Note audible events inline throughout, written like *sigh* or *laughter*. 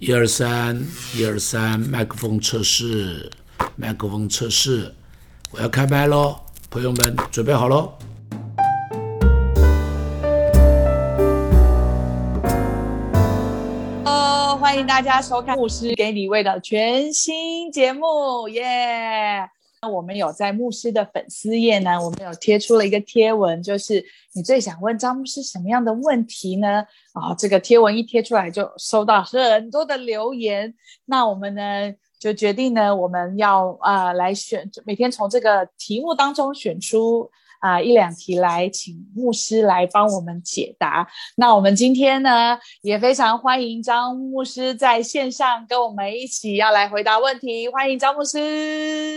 一二三，一二三，麦克风测试，麦克风测试，我要开麦喽，朋友们准备好喽。哦，欢迎大家收看牧师给李卫的全新节目，耶！那我们有在牧师的粉丝页呢，我们有贴出了一个贴文，就是你最想问张牧师什么样的问题呢？啊，这个贴文一贴出来就收到很多的留言，那我们呢就决定呢，我们要啊来选，每天从这个题目当中选出。啊，一两题来，请牧师来帮我们解答。那我们今天呢，也非常欢迎张牧师在线上跟我们一起要来回答问题。欢迎张牧师。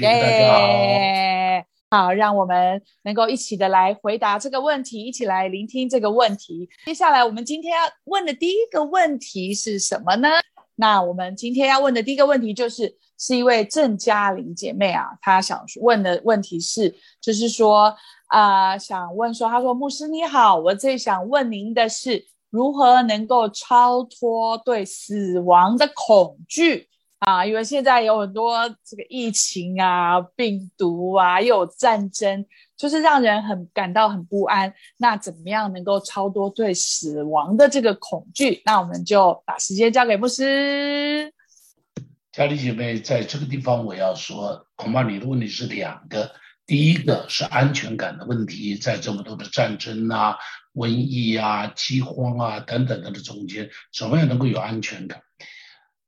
大家好。好，让我们能够一起的来回答这个问题，一起来聆听这个问题。接下来，我们今天要问的第一个问题是什么呢？那我们今天要问的第一个问题就是。是一位郑嘉玲姐妹啊，她想问的问题是，就是说啊，想问说，她说牧师你好，我最想问您的是，如何能够超脱对死亡的恐惧 *laughs* 啊？因为现在有很多这个疫情啊、病毒啊，又有战争，就是让人很感到很不安。那怎么样能够超脱对死亡的这个恐惧？那我们就把时间交给牧师。家里姐妹，在这个地方我要说，恐怕你的问题是两个。第一个是安全感的问题，在这么多的战争啊、瘟疫啊、饥荒啊等等的中间，怎么样能够有安全感？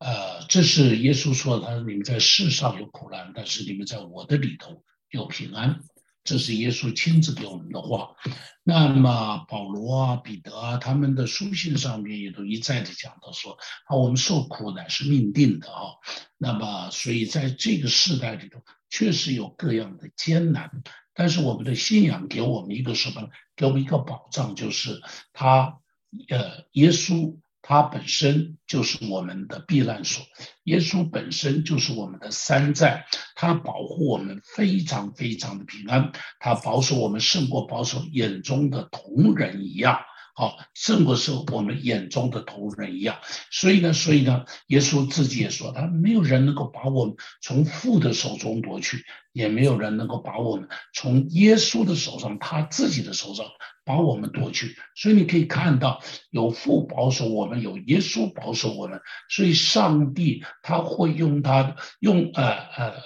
呃，这是耶稣说的，他说你们在世上有苦难，但是你们在我的里头有平安。这是耶稣亲自给我们的话。那么保罗啊、彼得啊，他们的书信上面也都一再的讲到说啊，我们受苦乃是命定的啊。那么所以在这个时代里头，确实有各样的艰难，但是我们的信仰给我们一个什么？给我们一个保障，就是他呃，耶稣。他本身就是我们的避难所，耶稣本身就是我们的山寨，他保护我们非常非常的平安，他保守我们胜过保守眼中的同人一样，好胜过是我们眼中的同人一样。所以呢，所以呢，耶稣自己也说，他没有人能够把我们从父的手中夺去，也没有人能够把我们从耶稣的手上，他自己的手上。把我们夺去，所以你可以看到有父保守我们，有耶稣保守我们，所以上帝他会用他用呃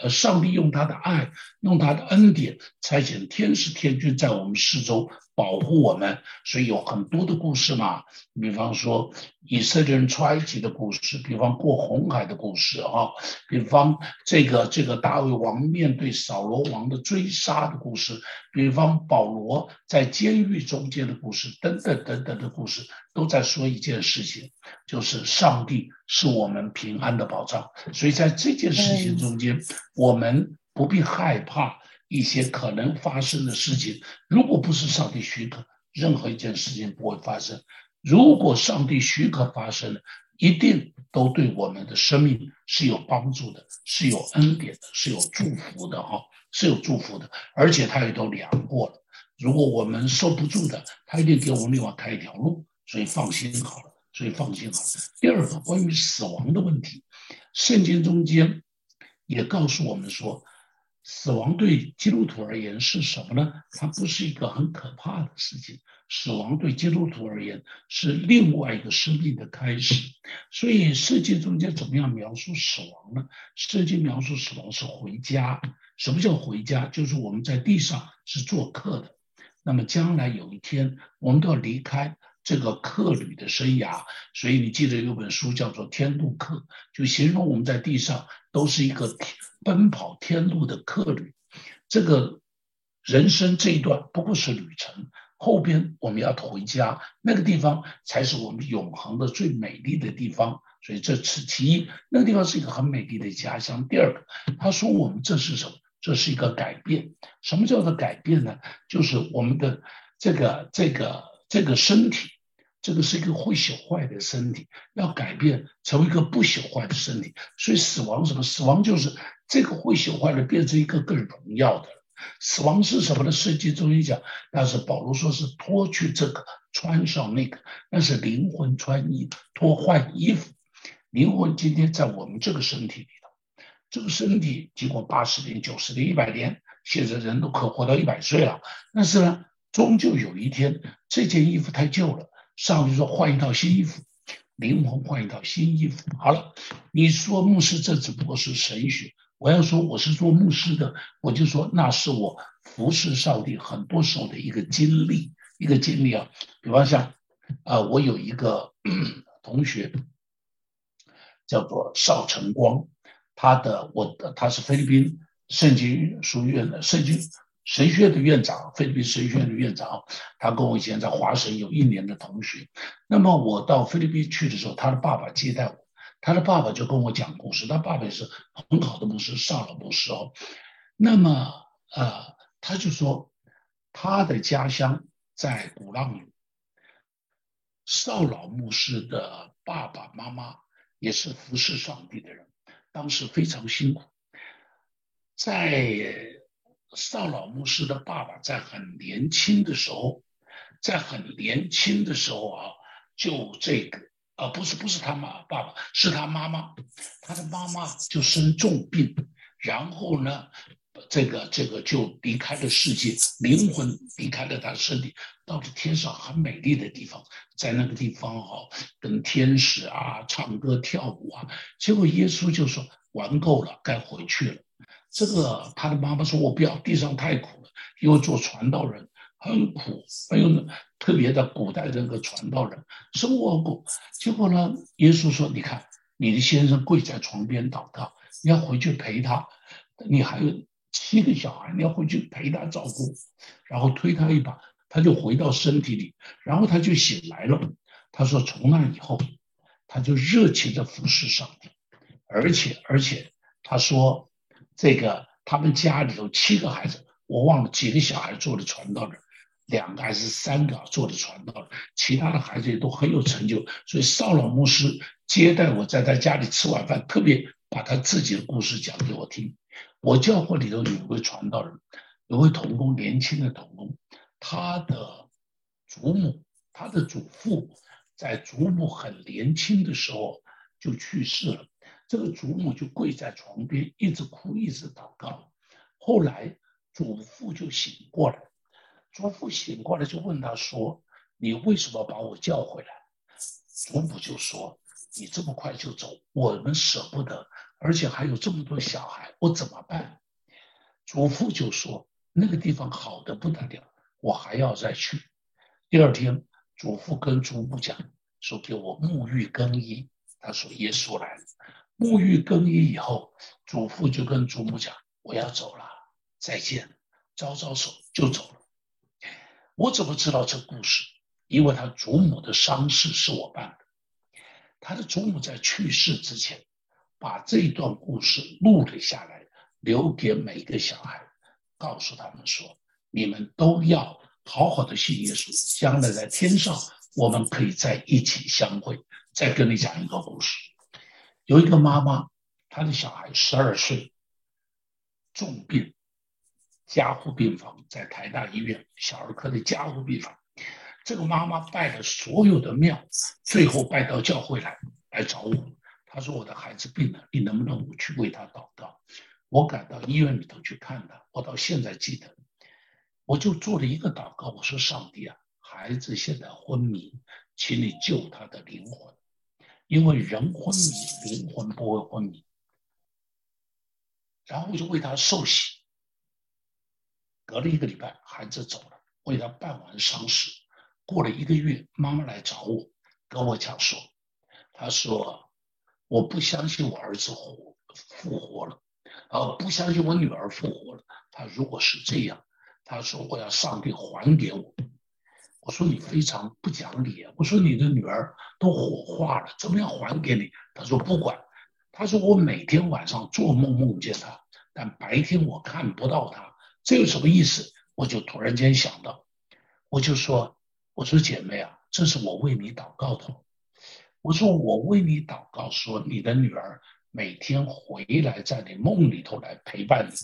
呃，上帝用他的爱，用他的恩典，差遣天使天军在我们四周。保护我们，所以有很多的故事嘛。比方说以色列人出埃及的故事，比方过红海的故事啊，比方这个这个大卫王面对扫罗王的追杀的故事，比方保罗在监狱中间的故事，等等等等的故事，都在说一件事情，就是上帝是我们平安的保障。所以在这件事情中间，我们不必害怕。一些可能发生的事情，如果不是上帝许可，任何一件事情不会发生。如果上帝许可发生了，一定都对我们的生命是有帮助的，是有恩典的，是有祝福的哈，是有祝福的。而且他也都量过了，如果我们受不住的，他一定给我们另外开一条路。所以放心好了，所以放心好了。第二个关于死亡的问题，圣经中间也告诉我们说。死亡对基督徒而言是什么呢？它不是一个很可怕的事情。死亡对基督徒而言是另外一个生命的开始。所以，圣经中间怎么样描述死亡呢？圣经描述死亡是回家。什么叫回家？就是我们在地上是做客的，那么将来有一天我们都要离开这个客旅的生涯。所以，你记得有本书叫做《天路客》，就形容我们在地上都是一个。奔跑天路的客旅，这个人生这一段不过是旅程，后边我们要回家，那个地方才是我们永恒的最美丽的地方。所以这是其一，那个地方是一个很美丽的家乡。第二个，他说我们这是什么？这是一个改变。什么叫做改变呢？就是我们的这个这个这个身体。这个是一个会朽坏的身体，要改变成为一个不朽坏的身体。所以死亡什么？死亡就是这个会朽坏的变成一个更荣耀的。死亡是什么呢？圣经中间讲，但是保罗说是脱去这个，穿上那个，那是灵魂穿衣，脱换衣服。灵魂今天在我们这个身体里头，这个身体经过八十年、九十年、一百年，现在人都可活到一百岁了。但是呢，终究有一天，这件衣服太旧了，上帝说换一套新衣服，灵魂换一套新衣服。好了，你说牧师这只不过是神学，我要说我是做牧师的，我就说那是我服侍上帝很多时候的一个经历，一个经历啊。比方像啊，我有一个 *clears throat* 同学。叫做邵晨光，他的我的他是菲律宾圣经书院的圣经神学院的院长，菲律宾神学院的院长。他跟我以前在华神有一年的同学。那么我到菲律宾去的时候，他的爸爸接待我，他的爸爸就跟我讲故事。他爸爸也是很好的牧师，少老牧师哦。那么呃，他就说他的家乡在鼓浪屿，邵老牧师的爸爸妈妈。也是服侍上帝的人，当时非常辛苦。在少老牧师的爸爸在很年轻的时候，在很年轻的时候啊，就这个啊，不是不是他妈爸爸，是他妈妈，他的妈妈就生重病，然后呢。这个这个就离开了世界，灵魂离开了他的身体，到了天上很美丽的地方，在那个地方哈，跟天使啊唱歌跳舞啊。结果耶稣就说玩够了，该回去了。这个他的妈妈说：“我不要，地上太苦了，因为做传道人很苦，还有呢特别的古代这个传道人生活苦。”结果呢，耶稣说：“你看，你的先生跪在床边祷告，你要回去陪他，你还有。”七个小孩，你要回去陪他照顾，然后推他一把，他就回到身体里，然后他就醒来了。他说从那以后，他就热情的服侍上帝，而且而且他说这个他们家里头七个孩子，我忘了几个小孩做的传道人，两个还是三个做的传道人，其他的孩子也都很有成就。所以少老牧师接待我在他家里吃晚饭，特别把他自己的故事讲给我听。我教会里头有一位传道人，有位童工，年轻的童工，他的祖母，他的祖父，在祖母很年轻的时候就去世了。这个祖母就跪在床边，一直哭，一直祷告。后来祖父就醒过来，祖父醒过来就问他说：“你为什么把我叫回来？”祖母就说：“你这么快就走，我们舍不得。”而且还有这么多小孩，我怎么办？祖父就说那个地方好的不得了，我还要再去。第二天，祖父跟祖母讲说给我沐浴更衣。他说耶稣来了，沐浴更衣以后，祖父就跟祖母讲我要走了，再见，招招手就走了。我怎么知道这故事？因为他祖母的丧事是我办的，他的祖母在去世之前。把这一段故事录了下来，留给每个小孩，告诉他们说：你们都要好好的信耶稣，将来在天上我们可以在一起相会。再跟你讲一个故事，有一个妈妈，她的小孩十二岁，重病，加护病房在台大医院小儿科的加护病房。这个妈妈拜了所有的庙，最后拜到教会来来找我。她说：“我的孩子病了，你能不能我去为他祷告？”我赶到医院里头去看他，我到现在记得，我就做了一个祷告。我说：“上帝啊，孩子现在昏迷，请你救他的灵魂，因为人昏迷，灵魂不会昏迷。”然后我就为他受洗。隔了一个礼拜，孩子走了，为他办完丧事。过了一个月，妈妈来找我，跟我讲说：“他说。”我不相信我儿子活复活了，呃，不相信我女儿复活了。他如果是这样，他说我要上帝还给我。我说你非常不讲理啊！我说你的女儿都火化了，怎么样还给你？他说不管。他说我每天晚上做梦梦见他，但白天我看不到他，这有什么意思？我就突然间想到，我就说，我说姐妹啊，这是我为你祷告的。我说我为你祷告，说你的女儿每天回来在你梦里头来陪伴你。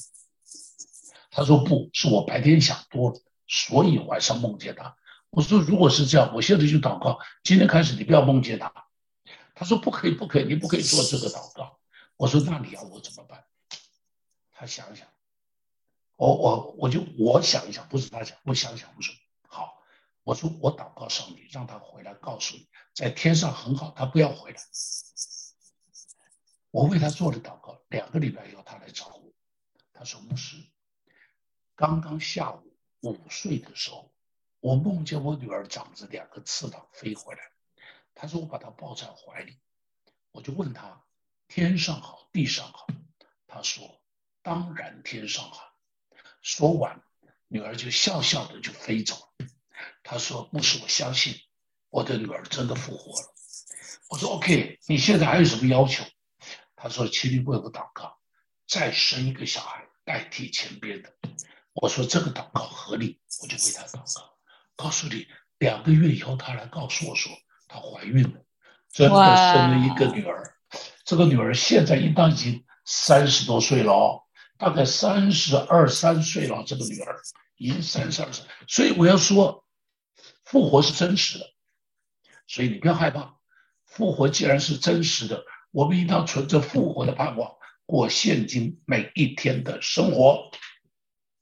他说不是我白天想多了，所以晚上梦见她。我说如果是这样，我现在就祷告，今天开始你不要梦见她。他说不可以，不可以，你不可以做这个祷告。我说那你要我怎么办？他想想，我我我就我想一想，不是他想，我想一想，我说好，我说我祷告上帝，让他回来告诉你，在天上很好，他不要回来。我为他做了祷告，两个礼拜以后他来找我，他说牧师，刚刚下午午睡的时候，我梦见我女儿长着两个翅膀飞回来，他说我把她抱在怀里，我就问他天上好地上好，他说当然天上好。说完，女儿就笑笑的就飞走了。他说牧师，我相信我的女儿真的复活了。我说 OK，你现在还有什么要求？他说：“请你为我祷告，再生一个小孩代替前边的。”我说：“这个祷告合理，我就为他祷告。”告诉你，两个月以后，他来告诉我说，她怀孕了，真的生了一个女儿。这个女儿现在应当已经三十多岁了哦，大概三十二三岁了。这个女儿已经三十二岁，所以我要说，复活是真实的，所以你不要害怕。复活既然是真实的。我们应当存着复活的盼望，过现今每一天的生活。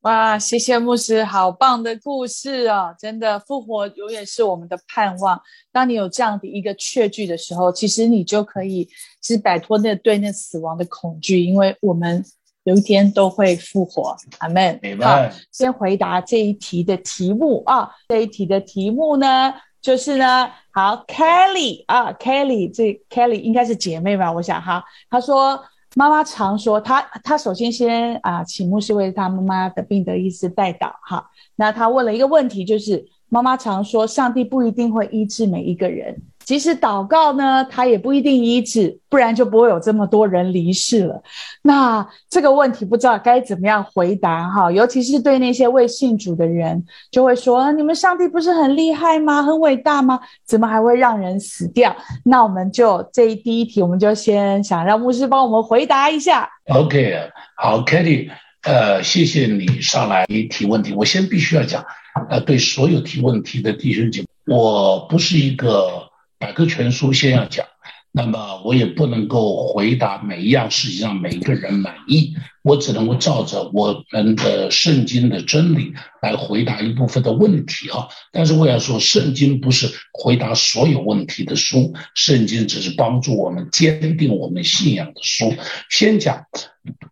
哇，谢谢牧师，好棒的故事哦！真的，复活永远是我们的盼望。当你有这样的一个确据的时候，其实你就可以是摆脱那对那死亡的恐惧，因为我们有一天都会复活。阿门。好，先回答这一题的题目啊，这一题的题目呢？就是呢，好，Kelly 啊，Kelly，这 Kelly 应该是姐妹吧？我想哈，她说妈妈常说，她她首先先啊，请牧师为她妈妈的病得医治代祷哈。那她问了一个问题，就是妈妈常说，上帝不一定会医治每一个人。即使祷告呢，他也不一定医治，不然就不会有这么多人离世了。那这个问题不知道该怎么样回答哈，尤其是对那些未信主的人，就会说：你们上帝不是很厉害吗？很伟大吗？怎么还会让人死掉？那我们就这第一题，我们就先想让牧师帮我们回答一下。OK，好，Kelly，呃，谢谢你上来提问题。我先必须要讲，呃，对所有提问题的弟兄姐妹，我不是一个。百科全书先要讲，那么我也不能够回答每一样事情让每一个人满意，我只能够照着我们的圣经的真理来回答一部分的问题啊。但是我要说，圣经不是回答所有问题的书，圣经只是帮助我们坚定我们信仰的书。先讲，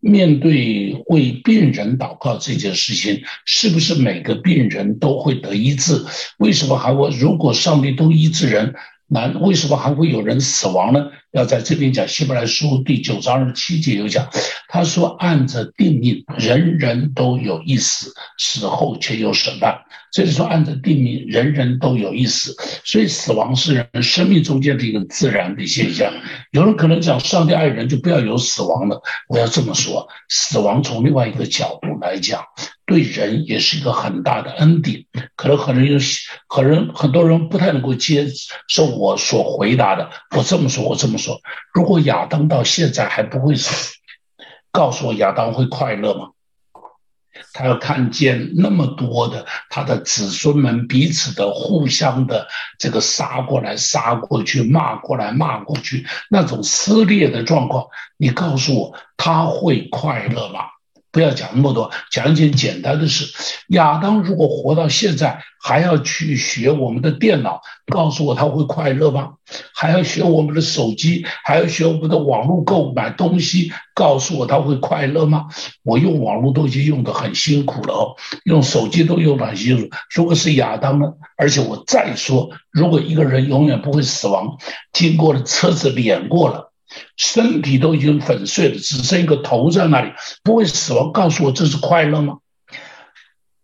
面对为病人祷告这件事情，是不是每个病人都会得医治？为什么还会？如果上帝都医治人？那为什么还会有人死亡呢？要在这边讲《希伯来书》第九章二十七节有讲，他说按着定命，人人都有一死，死后却有审判。这里说按着定命，人人都有一死，所以死亡是人生命中间的一个自然的现象。有人可能讲上帝爱人就不要有死亡了，我要这么说，死亡从另外一个角度来讲。对人也是一个很大的恩典，可能很多人可能很多人不太能够接受我所回答的。我这么说，我这么说：如果亚当到现在还不会死，告诉我亚当会快乐吗？他要看见那么多的他的子孙们彼此的互相的这个杀过来杀过去，骂过来骂过去，那种撕裂的状况，你告诉我他会快乐吗？不要讲那么多，讲一件简单的事。亚当如果活到现在，还要去学我们的电脑，告诉我他会快乐吗？还要学我们的手机，还要学我们的网络购买东西，告诉我他会快乐吗？我用网络都已经用得很辛苦了哦，用手机都用得很辛苦。如果是亚当呢？而且我再说，如果一个人永远不会死亡，经过了车子碾过了。身体都已经粉碎了，只剩一个头在那里，不会死亡。告诉我这是快乐吗？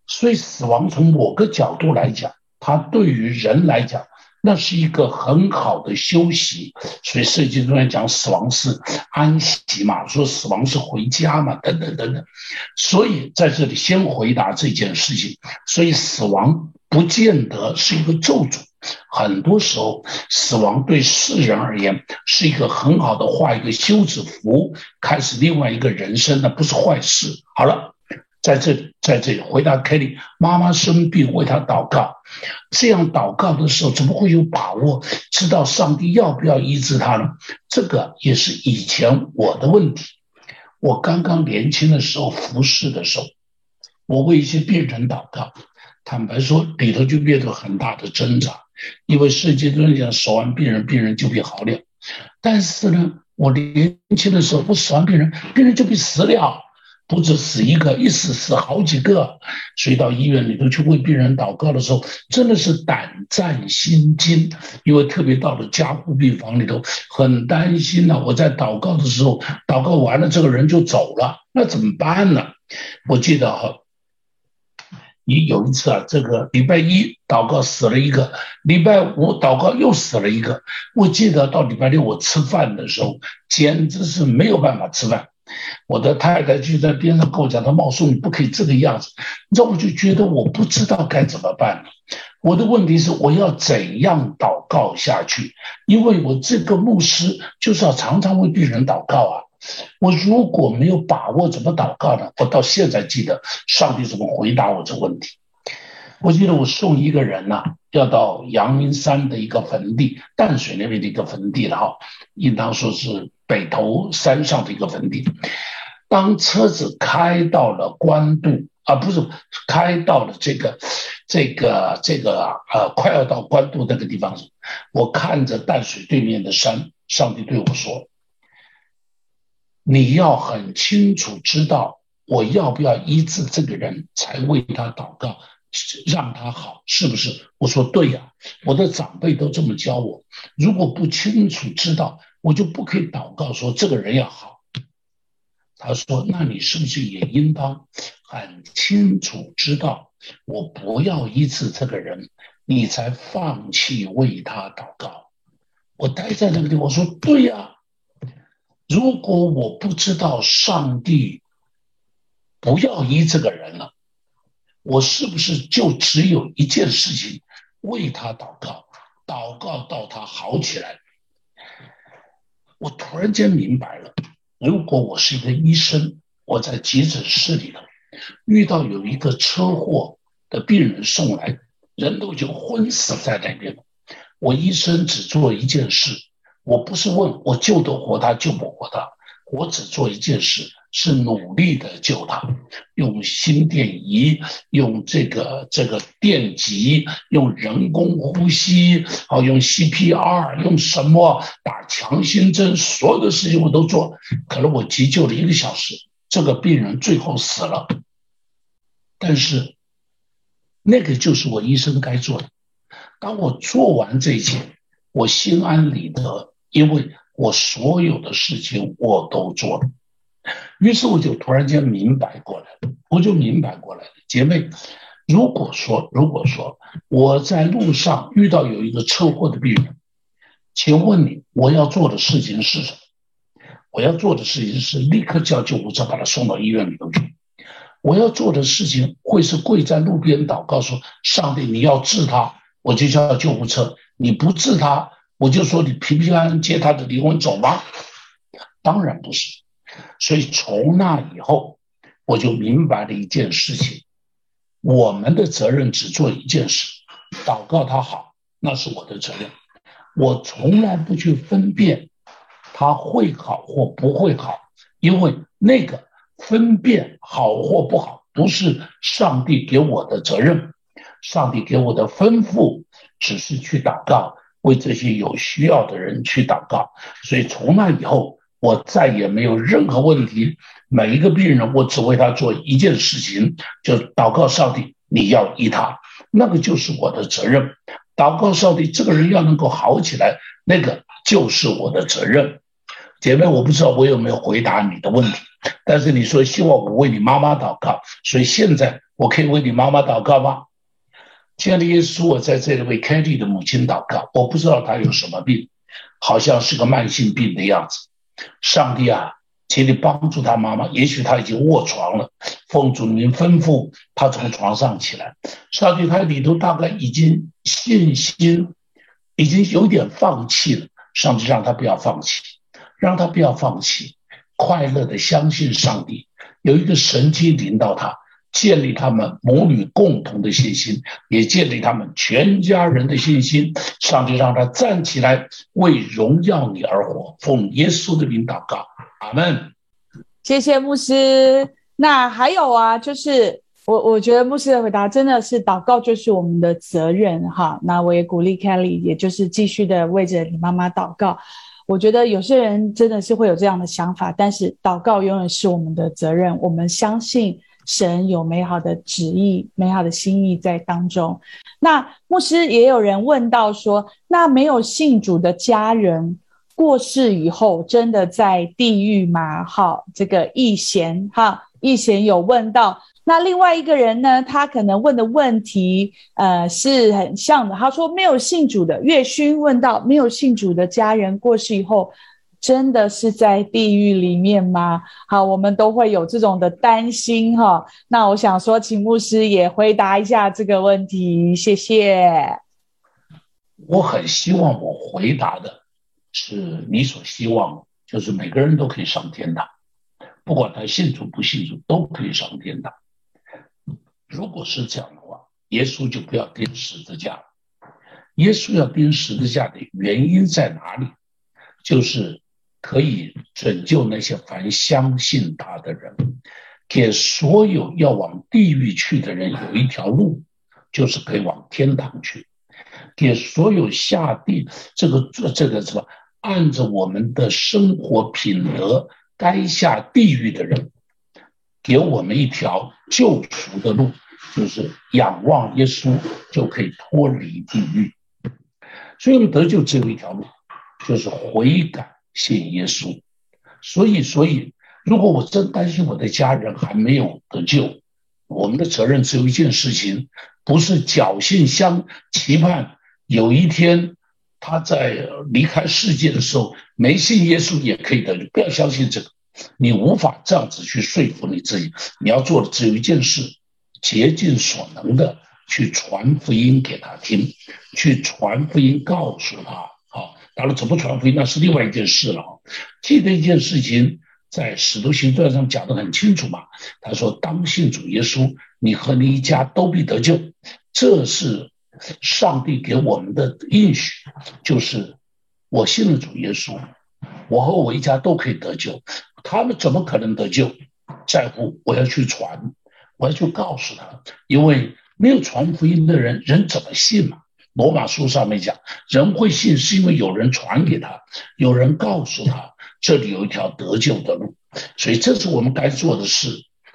所以死亡从某个角度来讲，它对于人来讲，那是一个很好的休息。所以圣经中讲死亡是安息嘛，说死亡是回家嘛，等等等等。所以在这里先回答这件事情。所以死亡不见得是一个咒诅。很多时候，死亡对世人而言是一个很好的画一个休止符，开始另外一个人生，那不是坏事。好了，在这在这里回答 Kelly 妈妈生病为他祷告，这样祷告的时候怎么会有把握知道上帝要不要医治他呢？这个也是以前我的问题。我刚刚年轻的时候服侍的时候，我为一些病人祷告，坦白说里头就面对很大的挣扎，因为世界论讲守完病人，病人就必好了。但是呢，我年轻的时候不死完病人，病人就必死了。不止死一个，一死死好几个，所以到医院里头去为病人祷告的时候，真的是胆战心惊。因为特别到了加护病房里头，很担心呢。我在祷告的时候，祷告完了，这个人就走了，那怎么办呢？我记得哈，你有一次啊，这个礼拜一祷告死了一个，礼拜五祷告又死了一个。我记得到礼拜六我吃饭的时候，简直是没有办法吃饭。我的太太就在边上跟我讲：“她冒充，你不可以这个样子。”那我就觉得我不知道该怎么办。我的问题是，我要怎样祷告下去？因为我这个牧师就是要常常为病人祷告啊。我如果没有把握怎么祷告呢？我到现在记得上帝怎么回答我这问题。我记得我送一个人呐，要到阳明山的一个坟地，淡水那边的一个坟地了哈，应当说是。北头山上的一个坟地，当车子开到了关渡啊，不是开到了这个这个这个呃，快要到关渡那个地方，我看着淡水对面的山，上帝对我说：“你要很清楚知道我要不要医治这个人才为他祷告，让他好，是不是？”我说：“对呀，我的长辈都这么教我。如果不清楚知道。”我就不可以祷告说这个人要好。他说：“那你是不是也应当很清楚知道，我不要医治这个人，你才放弃为他祷告？”我待在那个地方，我说：“对呀。如果我不知道上帝不要医这个人了，我是不是就只有一件事情为他祷告，祷告到他好起来？”我突然间明白了，如果我是一个医生，我在急诊室里头遇到有一个车祸的病人送来，人都已经昏死在那边了。我医生只做一件事，我不是问我救得活他救不活他，我只做一件事。是努力的救他，用心电仪，用这个这个电极，用人工呼吸，好用 CPR，用什么打强心针，所有的事情我都做。可能我急救了一个小时，这个病人最后死了。但是那个就是我医生该做的。当我做完这一切，我心安理得，因为我所有的事情我都做了。于是我就突然间明白过来了，我就明白过来了，姐妹，如果说如果说我在路上遇到有一个车祸的病人，请问你我要做的事情是什么？我要做的事情是立刻叫救护车把他送到医院里头去。我要做的事情会是跪在路边祷告说：上帝，你要治他，我就叫救护车；你不治他，我就说你平平安安接他的灵魂走吗？当然不是。所以从那以后，我就明白了一件事情：我们的责任只做一件事，祷告他好，那是我的责任。我从来不去分辨他会好或不会好，因为那个分辨好或不好不是上帝给我的责任。上帝给我的吩咐只是去祷告，为这些有需要的人去祷告。所以从那以后。我再也没有任何问题。每一个病人，我只为他做一件事情，就祷告上帝，你要医他，那个就是我的责任。祷告上帝，这个人要能够好起来，那个就是我的责任。姐妹，我不知道我有没有回答你的问题，但是你说希望我为你妈妈祷告，所以现在我可以为你妈妈祷告吗？亲爱的耶稣，我在这里为凯蒂的母亲祷告。我不知道她有什么病，好像是个慢性病的样子。上帝啊，请你帮助他妈妈。也许他已经卧床了，奉主名吩咐他从床上起来。上帝，他里头大概已经信心已经有点放弃了。上帝让他不要放弃，让他不要放弃，快乐的相信上帝。有一个神迹临到他，建立他们母女共同的信心，也建立他们全家人的信心。上帝让他站起来，为荣耀你而活。奉耶稣的名祷告，阿门。谢谢牧师。那还有啊，就是我我觉得牧师的回答真的是祷告就是我们的责任哈。那我也鼓励 Kelly，也就是继续的为着你妈妈祷告。我觉得有些人真的是会有这样的想法，但是祷告永远是我们的责任。我们相信神有美好的旨意、美好的心意在当中。那牧师也有人问到说，那没有信主的家人过世以后，真的在地狱吗？好，这个易贤哈，易贤有问到。那另外一个人呢？他可能问的问题，呃，是很像的。他说：“没有信主的月勋问到，没有信主的家人过世以后，真的是在地狱里面吗？”好，我们都会有这种的担心哈。那我想说，请牧师也回答一下这个问题，谢谢。我很希望我回答的是你所希望，就是每个人都可以上天堂，不管他信主不信主，都可以上天堂。如果是这样的话，耶稣就不要钉十字架了。耶稣要钉十字架的原因在哪里？就是可以拯救那些凡相信他的人，给所有要往地狱去的人有一条路，就是可以往天堂去。给所有下地这个这这个什么，按着我们的生活品德该下地狱的人。给我们一条救赎的路，就是仰望耶稣就可以脱离地狱。所以我们得救只有一条路，就是悔改信耶稣。所以，所以如果我真担心我的家人还没有得救，我们的责任只有一件事情，不是侥幸相期盼有一天他在离开世界的时候没信耶稣也可以得救，不要相信这个。你无法这样子去说服你自己，你要做的只有一件事，竭尽所能的去传福音给他听，去传福音告诉他。当然怎么传福音那是另外一件事了。记得一件事情，在《使徒行传》上讲的很清楚嘛。他说：“当信主耶稣，你和你一家都必得救。”这是上帝给我们的应许，就是我信了主耶稣，我和我一家都可以得救。他们怎么可能得救？在乎我要去传，我要去告诉他，因为没有传福音的人，人怎么信嘛？罗马书上面讲，人会信是因为有人传给他，有人告诉他，这里有一条得救的路。所以这是我们该做的事，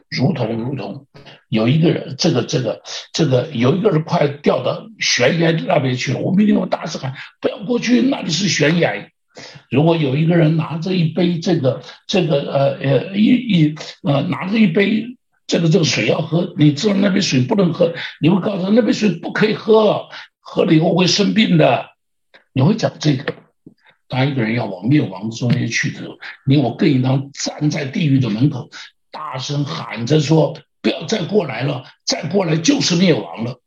如同如同有一个人，这个这个这个有一个人快掉到悬崖那边去了，我们一定要大声喊，不要过去，那里是悬崖。如果有一个人拿着一杯这个这个呃呃一一呃拿着一杯这个这个水要喝，你知道那杯水不能喝，你会告诉他那杯水不可以喝，喝了以后会生病的。你会讲这个。当一个人要往灭亡中间去的时候，你我更应当站在地狱的门口，大声喊着说：不要再过来了，再过来就是灭亡了。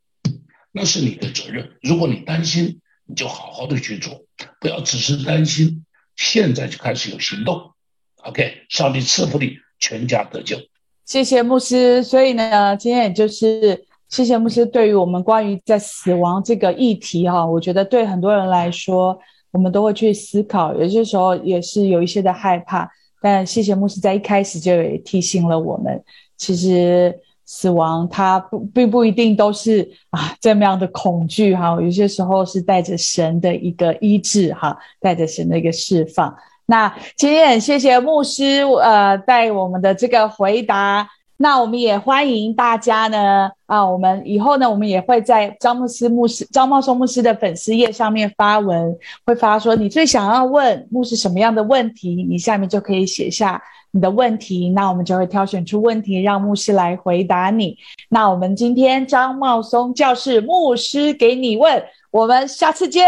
那是你的责任。如果你担心，你就好好的去做。不要只是担心，现在就开始有行动。OK，上帝赐福你，全家得救。谢谢牧师。所以呢，今天也就是谢谢牧师对于我们关于在死亡这个议题哈，我觉得对很多人来说，我们都会去思考，有些时候也是有一些的害怕。但谢谢牧师在一开始就也提醒了我们，其实。死亡，它不并不一定都是啊这么样的恐惧哈，有些时候是带着神的一个医治哈，带着神的一个释放。那今天谢谢牧师呃带我们的这个回答，那我们也欢迎大家呢啊，我们以后呢我们也会在张牧师牧师张茂松牧师的粉丝页上面发文，会发说你最想要问牧师什么样的问题，你下面就可以写下。你的问题，那我们就会挑选出问题，让牧师来回答你。那我们今天张茂松教室牧师给你问，我们下次见，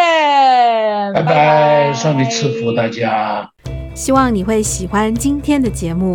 拜拜，上帝赐福大家。希望你会喜欢今天的节目，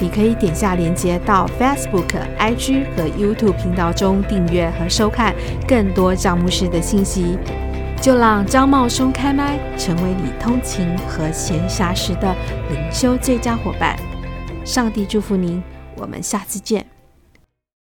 你可以点下连接到 Facebook、IG 和 YouTube 频道中订阅和收看更多张牧师的信息。就让张茂松开麦，成为你通勤和闲暇时的灵修最佳伙伴。上帝祝福您，我们下次见。